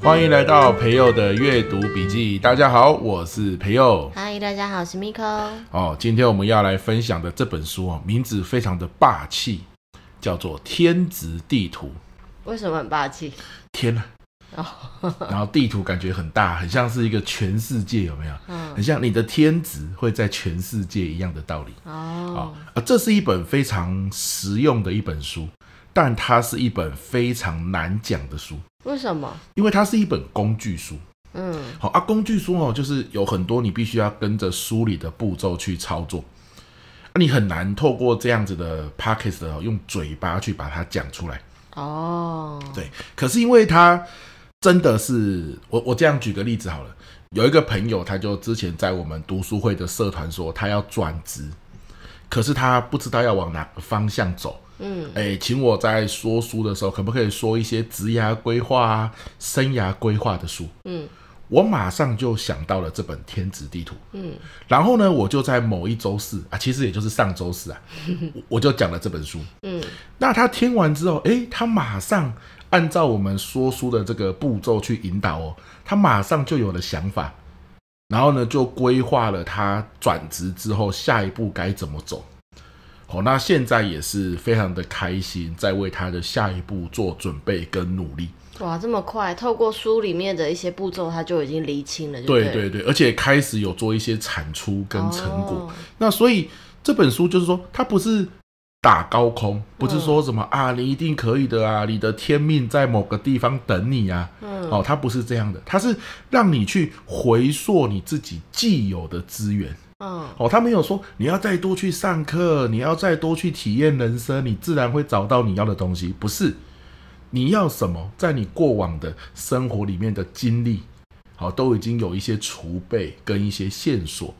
欢迎来到培佑的阅读笔记。大家好，我是培佑。嗨，大家好，我是 Miko。哦，今天我们要来分享的这本书哦，名字非常的霸气，叫做《天职地图》。为什么很霸气？天啊！哦，然后地图感觉很大，很像是一个全世界，有没有？嗯，很像你的天职会在全世界一样的道理。哦，啊，这是一本非常实用的一本书，但它是一本非常难讲的书。为什么？因为它是一本工具书。嗯，好啊，工具书哦，就是有很多你必须要跟着书里的步骤去操作，啊，你很难透过这样子的哦，用嘴巴去把它讲出来。哦，对，可是因为它。真的是我，我这样举个例子好了。有一个朋友，他就之前在我们读书会的社团说，他要转职，可是他不知道要往哪个方向走。嗯，哎，请我在说书的时候，可不可以说一些职涯规划啊、生涯规划的书？嗯，我马上就想到了这本《天职地图》。嗯，然后呢，我就在某一周四啊，其实也就是上周四啊，我就讲了这本书。嗯，那他听完之后，哎，他马上。按照我们说书的这个步骤去引导哦，他马上就有了想法，然后呢，就规划了他转职之后下一步该怎么走。好，那现在也是非常的开心，在为他的下一步做准备跟努力。哇，这么快，透过书里面的一些步骤，他就已经厘清了对。对对对，而且开始有做一些产出跟成果。哦、那所以这本书就是说，它不是。打高空不是说什么、嗯、啊，你一定可以的啊，你的天命在某个地方等你啊。嗯，哦，它不是这样的，它是让你去回溯你自己既有的资源。嗯，哦，他没有说你要再多去上课，你要再多去体验人生，你自然会找到你要的东西。不是，你要什么，在你过往的生活里面的经历，好、都已经有一些储备跟一些线索。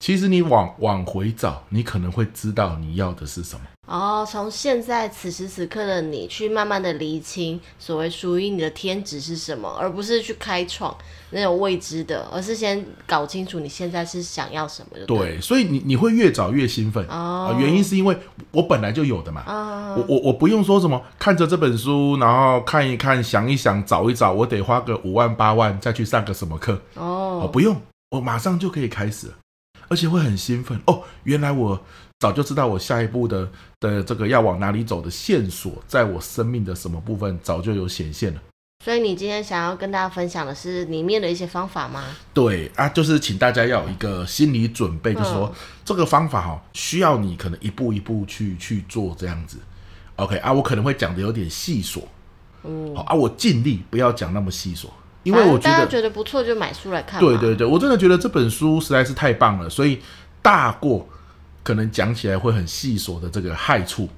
其实你往往回找，你可能会知道你要的是什么。哦，从现在此时此刻的你去慢慢的厘清所谓属于你的天职是什么，而不是去开创那种未知的，而是先搞清楚你现在是想要什么的。对，所以你你会越找越兴奋。哦，原因是因为我本来就有的嘛。哦，我我我不用说什么，看着这本书，然后看一看，想一想，找一找，我得花个五万八万再去上个什么课。哦，不用，我马上就可以开始了。而且会很兴奋哦！原来我早就知道我下一步的的这个要往哪里走的线索，在我生命的什么部分早就有显现了。所以你今天想要跟大家分享的是里面的一些方法吗？对啊，就是请大家要有一个心理准备，就是说、嗯、这个方法哈，需要你可能一步一步去去做这样子。OK 啊，我可能会讲的有点细琐，嗯，好啊，我尽力不要讲那么细琐。因为我觉得大家觉得不错，就买书来看。对对对，我真的觉得这本书实在是太棒了，所以大过可能讲起来会很细琐的这个害处，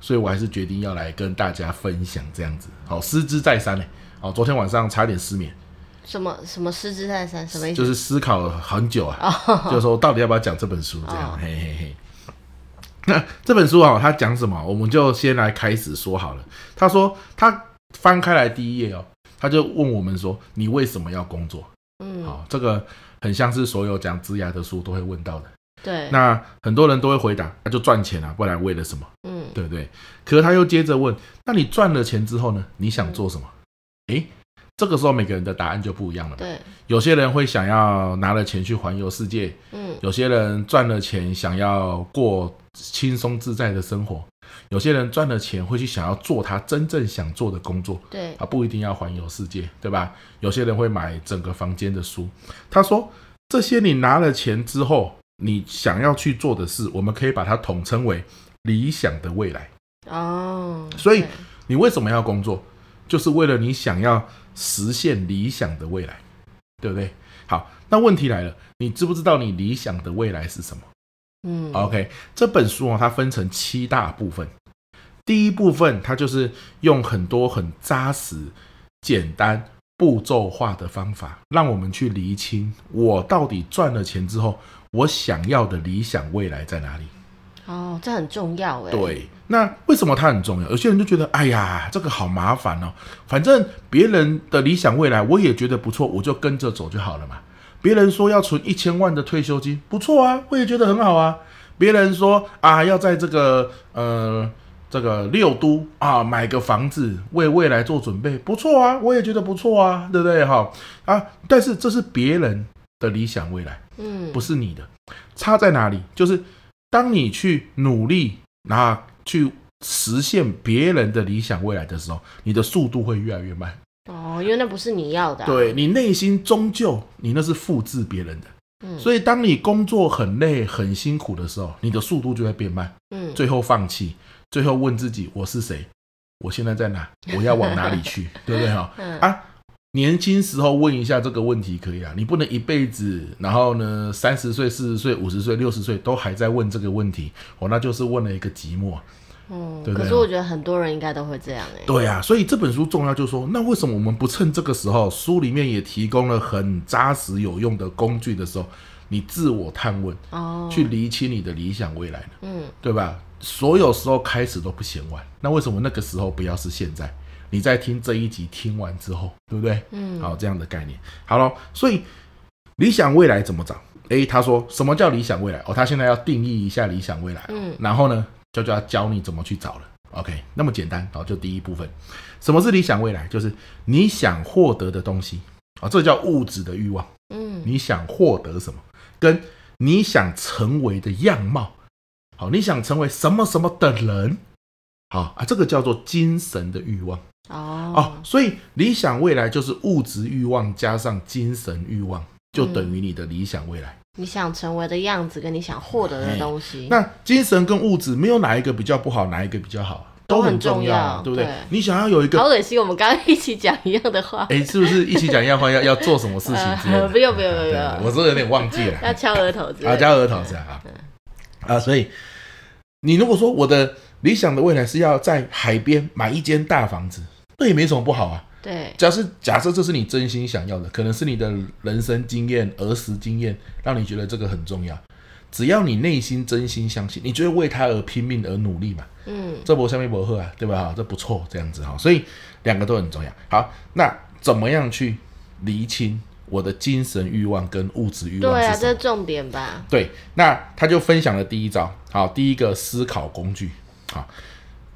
所以我还是决定要来跟大家分享这样子。好，思之再三呢。好，昨天晚上差点失眠。什么什么失之再三？什么意思？就是思考很久啊，就是说到底要不要讲这本书这样。嘿嘿嘿。那这本书啊，它讲什么？我们就先来开始说好了。他说他翻开来第一页哦。他就问我们说：“你为什么要工作？”嗯，好，这个很像是所有讲职涯的书都会问到的。对，那很多人都会回答：“那就赚钱啊，不然为了什么？”嗯，对不对？可是他又接着问：“那你赚了钱之后呢？你想做什么？”诶、嗯，这个时候每个人的答案就不一样了。对，有些人会想要拿了钱去环游世界。嗯，有些人赚了钱想要过轻松自在的生活。有些人赚了钱会去想要做他真正想做的工作，对，他不一定要环游世界，对吧？有些人会买整个房间的书。他说，这些你拿了钱之后，你想要去做的事，我们可以把它统称为理想的未来。哦，所以你为什么要工作？就是为了你想要实现理想的未来，对不对？好，那问题来了，你知不知道你理想的未来是什么？嗯，OK，这本书啊，它分成七大部分。第一部分，它就是用很多很扎实、简单、步骤化的方法，让我们去厘清我到底赚了钱之后，我想要的理想未来在哪里。哦，这很重要哎。对，那为什么它很重要？有些人就觉得，哎呀，这个好麻烦哦。反正别人的理想未来，我也觉得不错，我就跟着走就好了嘛。别人说要存一千万的退休金，不错啊，我也觉得很好啊。别人说啊，要在这个呃这个六都啊，买个房子为未来做准备，不错啊，我也觉得不错啊，对不对？哈啊，但是这是别人的理想未来，嗯，不是你的。差在哪里？就是当你去努力，然后去实现别人的理想未来的时候，你的速度会越来越慢。哦，因为那不是你要的啊。对，你内心终究你那是复制别人的。嗯，所以当你工作很累、很辛苦的时候，你的速度就会变慢。嗯，最后放弃。最后问自己：我是谁？我现在在哪？我要往哪里去？对不对哈？啊，年轻时候问一下这个问题可以啊，你不能一辈子，然后呢，三十岁、四十岁、五十岁、六十岁都还在问这个问题，哦，那就是问了一个寂寞。嗯，对对，可是我觉得很多人应该都会这样哎。对呀、啊，所以这本书重要，就是说，那为什么我们不趁这个时候，书里面也提供了很扎实有用的工具的时候，你自我探问，哦，去厘清你的理想未来呢？嗯，对吧？所有时候开始都不嫌晚，那为什么那个时候不要是现在？你在听这一集听完之后，对不对？嗯，好，这样的概念，好了。所以理想未来怎么找？诶，他说什么叫理想未来？哦，他现在要定义一下理想未来。嗯，然后呢，就就要教你怎么去找了。OK，那么简单。好，就第一部分，什么是理想未来？就是你想获得的东西啊，这叫物质的欲望。嗯，你想获得什么？跟你想成为的样貌。好，你想成为什么什么的人？好啊，这个叫做精神的欲望哦哦，所以理想未来就是物质欲望加上精神欲望，就等于你的理想未来。嗯、你想成为的样子跟你想获得的东西，那精神跟物质没有哪一个比较不好，哪一个比较好，都很重要，对不对？对，你想要有一个，好可惜，我们刚刚一起讲一样的话，哎，是不是一起讲一样的话？要要做什么事情？呃、不用不用不用，我是有点忘记了，要敲额头，啊，敲额头是啊，啊，所以。你如果说我的理想的未来是要在海边买一间大房子，那也没什么不好啊。对，假设假设这是你真心想要的，可能是你的人生经验、儿时经验，让你觉得这个很重要。只要你内心真心相信，你就会为他而拼命而努力嘛。嗯，这波下面博赫啊，对吧？哈，这不错，这样子哈，所以两个都很重要。好，那怎么样去厘清？我的精神欲望跟物质欲望，对啊，这是重点吧？对，那他就分享了第一招，好，第一个思考工具，好，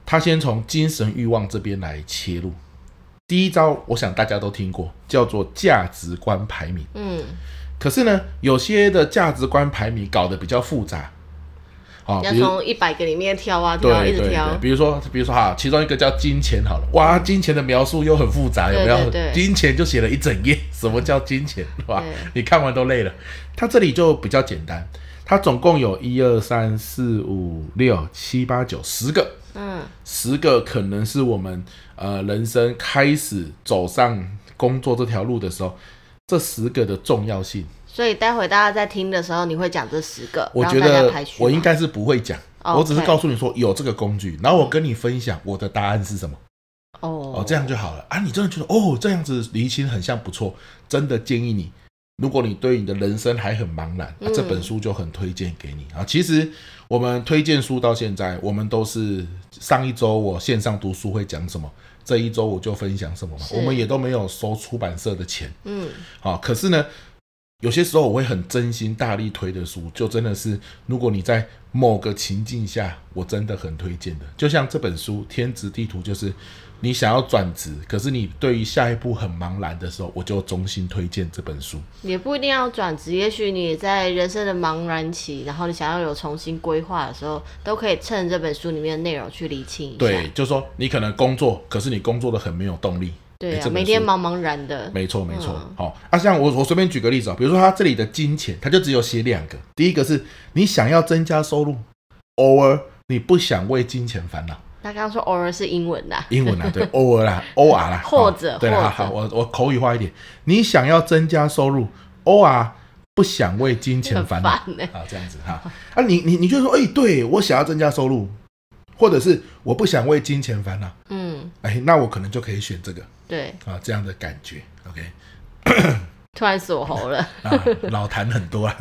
他先从精神欲望这边来切入。第一招，我想大家都听过，叫做价值观排名。嗯，可是呢，有些的价值观排名搞得比较复杂。啊，要从一百个里面挑啊，挑，一直挑。比如说，比如说哈，其中一个叫金钱，好了，哇，金钱的描述又很复杂，有没有？对对对，金钱就写了一整页，什么叫金钱，哇，对你看完都累了。它这里就比较简单，它总共有一二三四五六七八九十个，嗯，十个可能是我们呃人生开始走上工作这条路的时候，这十个的重要性。所以待会大家在听的时候，你会讲这十个。我觉得我应该是不会讲.我只是告诉你说有这个工具，然后我跟你分享我的答案是什么。哦哦，这样就好了啊！你真的觉得哦这样子离清很像不错，真的建议你，如果你对你的人生还很茫然，啊、这本书就很推荐给你啊。其实我们推荐书到现在，我们都是上一周我线上读书会讲什么，这一周我就分享什么嘛，我们也都没有收出版社的钱。嗯，好，可是呢。有些时候我会很真心大力推的书，就真的是如果你在某个情境下，我真的很推荐的。就像这本书《天职地图》，就是你想要转职，可是你对于下一步很茫然的时候，我就衷心推荐这本书。也不一定要转职，也许你在人生的茫然期，然后你想要有重新规划的时候，都可以趁这本书里面的内容去理清一下。对，就是说你可能工作，可是你工作的很没有动力。对啊，每天茫茫然的。没错，没错。好，啊，像我我随便举个例子啊，比如说他这里的金钱，他就只有写两个。第一个是你想要增加收入，偶尔你不想为金钱烦恼。他刚刚说偶尔是英文的。英文啊，对，偶尔啦，偶尔啦。或者，对啦，好，我我口语化一点，你想要增加收入，偶尔不想为金钱烦恼。啊，这样子哈。啊，你你你就说，哎，对我想要增加收入，或者是我不想为金钱烦恼。嗯，哎，那我可能就可以选这个。对啊，这样的感觉，OK。突然锁喉了 啊，老痰很多啊。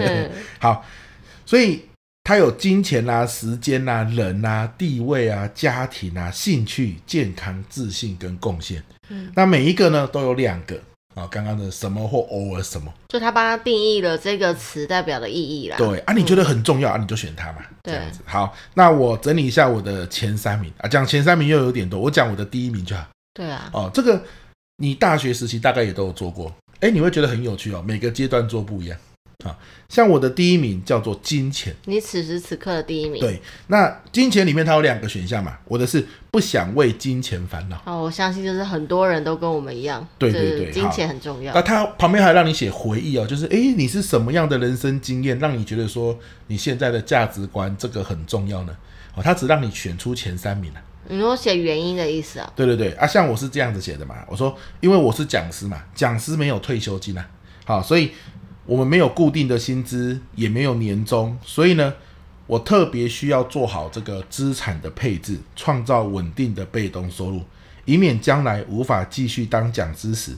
好，所以他有金钱啊、时间啊、人啊、地位啊、家庭啊、兴趣、健康、自信跟贡献。嗯，那每一个呢都有两个啊，刚刚的什么或偶尔什么，就他帮他定义了这个词代表的意义啦。对啊，你觉得很重要、嗯、啊，你就选它嘛，这样子。好，那我整理一下我的前三名啊，讲前三名又有点多，我讲我的第一名就好。对啊，哦，这个你大学时期大概也都有做过，哎，你会觉得很有趣哦，每个阶段做不一样。啊，像我的第一名叫做金钱，你此时此刻的第一名。对，那金钱里面它有两个选项嘛，我的是不想为金钱烦恼。哦，我相信就是很多人都跟我们一样，对对对，金钱很重要。那它旁边还让你写回忆哦，就是哎，你是什么样的人生经验，让你觉得说你现在的价值观这个很重要呢？哦，它只让你选出前三名啊。你说写原因的意思啊？对对对，啊，像我是这样子写的嘛，我说因为我是讲师嘛，讲师没有退休金啊，好，所以。我们没有固定的薪资，也没有年终，所以呢，我特别需要做好这个资产的配置，创造稳定的被动收入，以免将来无法继续当讲师时，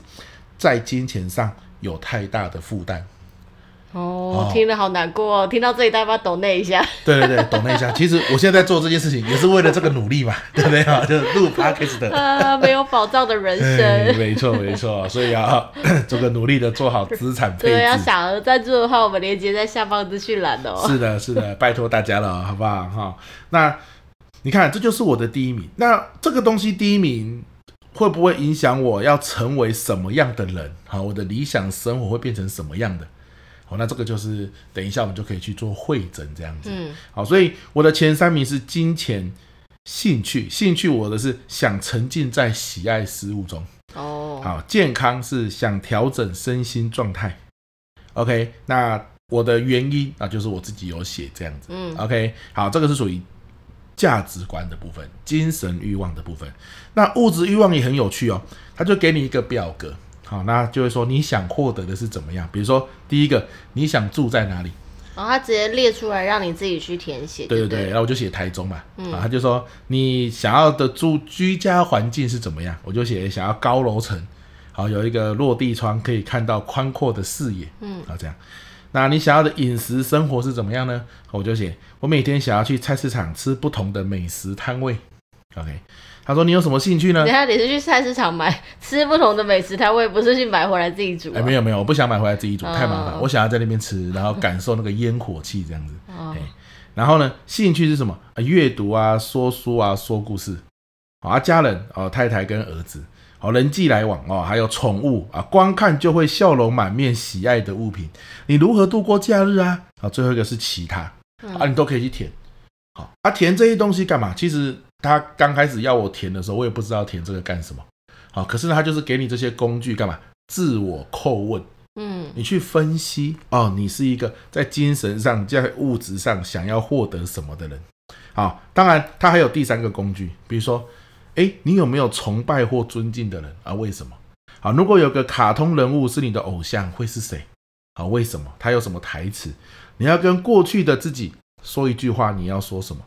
在金钱上有太大的负担。哦，听了好难过哦，听到这里，大家抖那一下。对对对，抖那一下。其实我现在在做这件事情，也是为了这个努力嘛，对不对啊？就是录 podcast 的。啊，没有保障的人生。没错没错，所以要 这个努力的做好资产配置。对，要小额赞助的话，我们连接在下方资讯栏哦。是的，是的，拜托大家了，好不好？哈，那你看，这就是我的第一名。那这个东西第一名会不会影响我要成为什么样的人？好，我的理想生活会变成什么样的？好，那这个就是等一下我们就可以去做会诊这样子。嗯，好，所以我的前三名是金钱、兴趣，兴趣我的是想沉浸在喜爱事物中。哦，好，健康是想调整身心状态。OK，那我的原因啊，就是我自己有写这样子。嗯，OK，好，这个是属于价值观的部分，精神欲望的部分。那物质欲望也很有趣哦，他就给你一个表格。好，那就会说你想获得的是怎么样？比如说，第一个，你想住在哪里？哦，他直接列出来让你自己去填写。对对对，然后我就写台中嘛。嗯，啊他就说你想要的住居家环境是怎么样？我就写想要高楼层，好，有一个落地窗可以看到宽阔的视野。嗯，啊，这样。那你想要的饮食生活是怎么样呢？我就写我每天想要去菜市场吃不同的美食摊位。OK。他说：“你有什么兴趣呢？”等下你是去菜市场买 吃不同的美食摊位，不是去买回来自己煮，啊？哎，没有没有，我不想买回来自己煮，太麻烦。哦、我想要在那边吃，然后感受那个烟火气这样子。哦、然后呢，兴趣是什么？啊，阅读啊，说书啊，说故事。啊，家人哦，太太跟儿子。好，人际来往哦，还有宠物啊，光看就会笑容满面，喜爱的物品。你如何度过假日啊？啊，最后一个是其他啊，你都可以去填。好，啊，填这些东西干嘛？其实。他刚开始要我填的时候，我也不知道填这个干什么。好，可是呢，他就是给你这些工具干嘛？自我叩问，嗯，你去分析哦，你是一个在精神上、在物质上想要获得什么的人。好，当然他还有第三个工具，比如说，诶，你有没有崇拜或尊敬的人啊？为什么？好，如果有个卡通人物是你的偶像，会是谁？好，为什么？他有什么台词？你要跟过去的自己说一句话，你要说什么？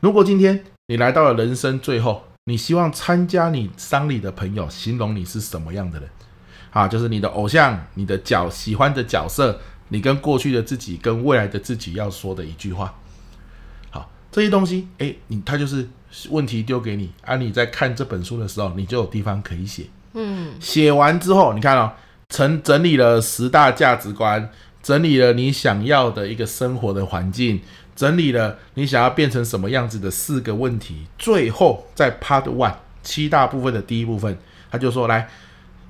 如果今天。你来到了人生最后，你希望参加你丧礼的朋友形容你是什么样的人？啊，就是你的偶像，你的角喜欢的角色，你跟过去的自己，跟未来的自己要说的一句话。好，这些东西，诶，你他就是问题丢给你，啊，你在看这本书的时候，你就有地方可以写。嗯，写完之后，你看哦，整整理了十大价值观，整理了你想要的一个生活的环境。整理了你想要变成什么样子的四个问题，最后在 Part One 七大部分的第一部分，他就说：“来，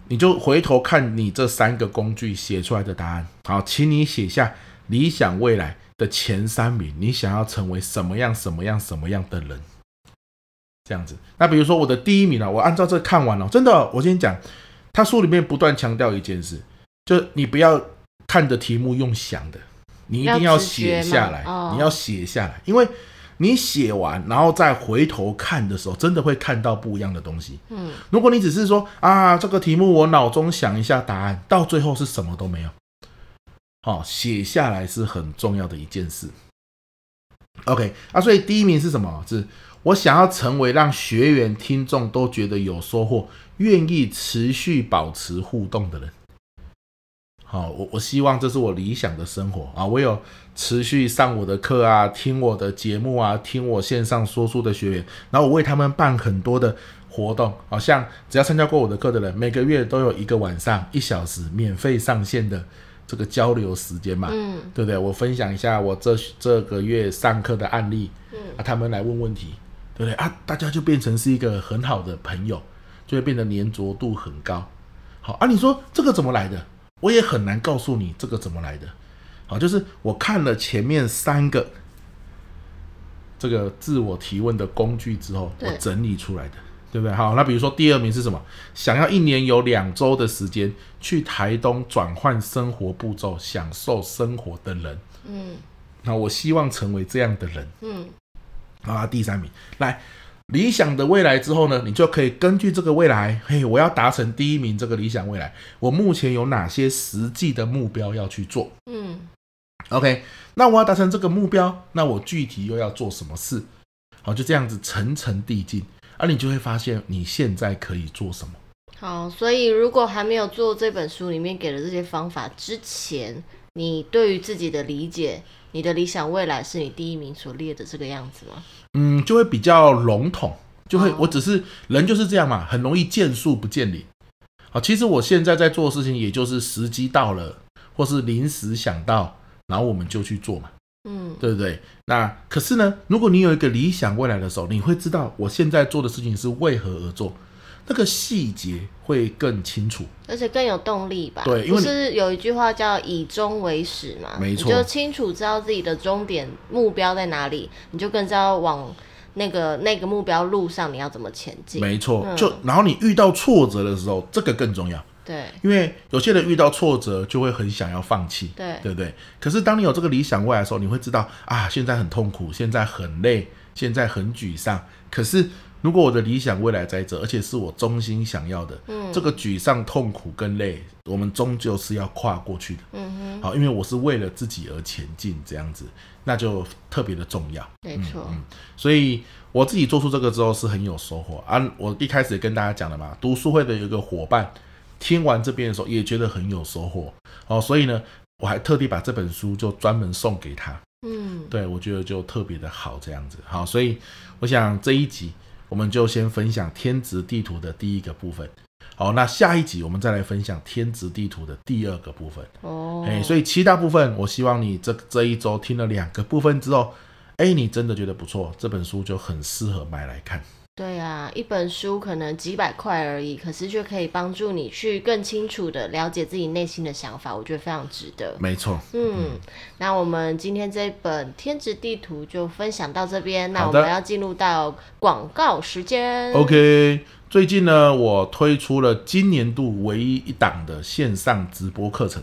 你就回头看你这三个工具写出来的答案。好，请你写下理想未来的前三名，你想要成为什么样、什么样、什么样的人？这样子。那比如说我的第一名呢，我按照这看完了，真的，我先讲，他书里面不断强调一件事，就你不要看着题目用想的。”你一定要写下来，哦、你要写下来，因为你写完然后再回头看的时候，真的会看到不一样的东西。嗯，如果你只是说啊，这个题目我脑中想一下答案，到最后是什么都没有。好、哦，写下来是很重要的一件事。OK，啊，所以第一名是什么？是我想要成为让学员、听众都觉得有收获、愿意持续保持互动的人。好，我我希望这是我理想的生活啊！我有持续上我的课啊，听我的节目啊，听我线上说书的学员，然后我为他们办很多的活动，好像只要参加过我的课的人，每个月都有一个晚上一小时免费上线的这个交流时间嘛，嗯，对不对？我分享一下我这这个月上课的案例，嗯，啊，他们来问问题，对不对啊？大家就变成是一个很好的朋友，就会变得粘着度很高。好啊，你说这个怎么来的？我也很难告诉你这个怎么来的。好，就是我看了前面三个这个自我提问的工具之后，我整理出来的。对不对？好，那比如说第二名是什么？想要一年有两周的时间去台东转换生活步骤，享受生活的人。嗯，那我希望成为这样的人。嗯，啊，第三名，来理想的未来之后呢，你就可以根据这个未来，嘿，我要达成第一名这个理想未来，我目前有哪些实际的目标要去做？嗯，OK，那我要达成这个目标，那我具体又要做什么事？好，就这样子层层递进。而、啊、你就会发现你现在可以做什么。好，所以如果还没有做这本书里面给的这些方法之前，你对于自己的理解，你的理想未来是你第一名所列的这个样子吗？嗯，就会比较笼统，就会，我只是人就是这样嘛，很容易见树不见林。好，其实我现在在做的事情，也就是时机到了，或是临时想到，然后我们就去做嘛。嗯，对不对？那可是呢，如果你有一个理想未来的时候，你会知道我现在做的事情是为何而做，那个细节会更清楚，而且更有动力吧？对，因为不是有一句话叫“以终为始”嘛？没错，你就清楚知道自己的终点目标在哪里，你就更知道往那个那个目标路上你要怎么前进。没错，嗯、就然后你遇到挫折的时候，这个更重要。对，因为有些人遇到挫折就会很想要放弃，对，对不对？可是当你有这个理想未来的时候，你会知道啊，现在很痛苦，现在很累，现在很沮丧。可是如果我的理想未来在这，而且是我衷心想要的，嗯，这个沮丧、痛苦跟累，我们终究是要跨过去的，嗯哼。好，因为我是为了自己而前进，这样子，那就特别的重要。没错，嗯，嗯，所以我自己做出这个之后是很有收获啊。我一开始也跟大家讲了嘛，读书会的有一个伙伴。听完这边的时候，也觉得很有收获哦，所以呢，我还特地把这本书就专门送给他。嗯，对，我觉得就特别的好这样子。好，所以我想这一集我们就先分享天职地图的第一个部分。好，那下一集我们再来分享天职地图的第二个部分。哦，哎，所以七大部分，我希望你这这一周听了两个部分之后，哎，你真的觉得不错，这本书就很适合买来看。对啊，一本书可能几百块而已，可是却可以帮助你去更清楚的了解自己内心的想法，我觉得非常值得。没错，嗯，嗯，那我们今天这本《天职地图》就分享到这边，那我们要进入到广告时间。OK，最近呢，我推出了今年度唯一一档的线上直播课程。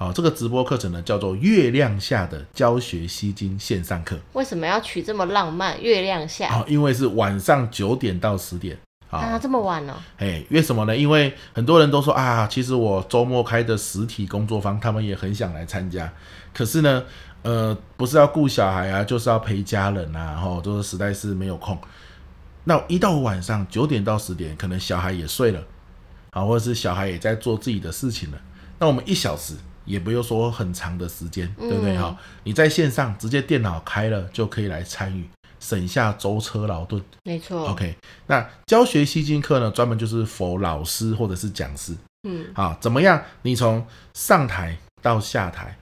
好，这个直播课程呢，叫做《月亮下的教学吸金线上课》。为什么要取这么浪漫？月亮下？啊，因为是晚上九点到十点。啊，这么晚了？哎，为什么呢？因为很多人都说啊，其实我周末开的实体工作坊，他们也很想来参加。可是呢，呃，不是要顾小孩啊，就是要陪家人啊，然后都是实在是没有空。那一到晚上九点到十点，可能小孩也睡了，啊，或者是小孩也在做自己的事情了。那我们一小时。也不用说很长的时间，对不对哈？嗯、你在线上直接电脑开了就可以来参与，省下舟车劳顿。没错。OK，那教学吸金课呢，专门就是 for 老师或者是讲师。嗯，好，怎么样？你从上台到下台，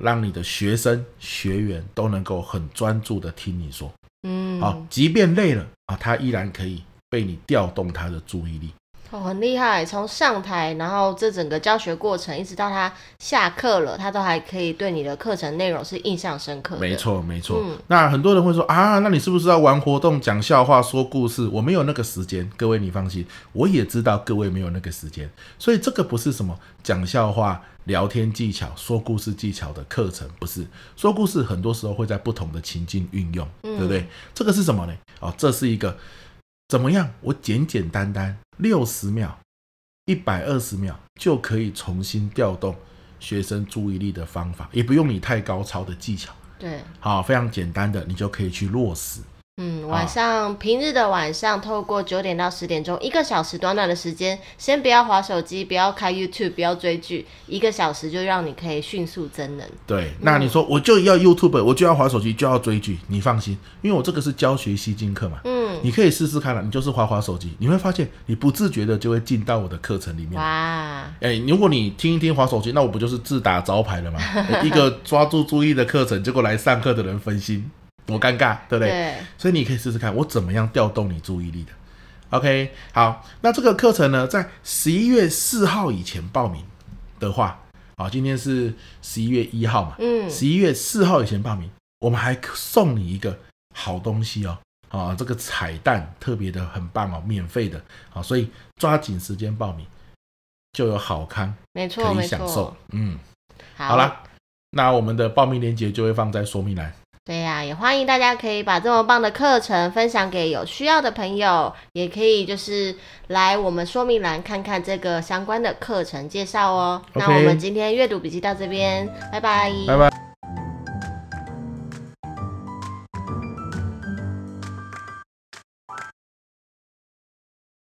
让你的学生学员都能够很专注的听你说。嗯，好，即便累了啊，他依然可以被你调动他的注意力。哦，很厉害！从上台，然后这整个教学过程，一直到他下课了，他都还可以对你的课程内容是印象深刻的。没错，没错。嗯，那很多人会说啊，那你是不是要玩活动、讲笑话、说故事？我没有那个时间。各位，你放心，我也知道各位没有那个时间，所以这个不是什么讲笑话、聊天技巧、说故事技巧的课程，不是。说故事很多时候会在不同的情境运用，对不对？嗯，这个是什么呢？哦，这是一个。怎么样？我简简单单六十秒、一百二十秒就可以重新调动学生注意力的方法，也不用你太高超的技巧。对，好，非常简单的，你就可以去落实。嗯，晚上、哦、平日的晚上，透过九点到十点钟，一个小时短短的时间，先不要划手机，不要开 YouTube，不要追剧，一个小时就让你可以迅速增能。对，那你说我就要 YouTube，我就要划手机，就要追剧，你放心，因为我这个是教学吸金课嘛。嗯，你可以试试看了，你就是划划手机，你会发现你不自觉的就会进到我的课程里面。哇，哎，如果你听一听划手机，那我不就是自打招牌了吗？一个抓住注意的课程，结果来上课的人分心。多尴尬，对不对？对，所以你可以试试看，我怎么样调动你注意力的。OK，好，那这个课程呢，在十一月四号以前报名的话，啊，今天是十一月一号嘛，嗯，十一月四号以前报名，我们还送你一个好东西哦，啊，这个彩蛋特别的很棒哦，免费的，啊，所以抓紧时间报名，就有好康，没错，可以享受，嗯，好，好啦，那我们的报名链接就会放在说明栏。对呀、啊，也欢迎大家可以把这么棒的课程分享给有需要的朋友，也可以就是来我们说明栏看看这个相关的课程介绍哦。那我们今天阅读笔记到这边，拜拜，拜拜。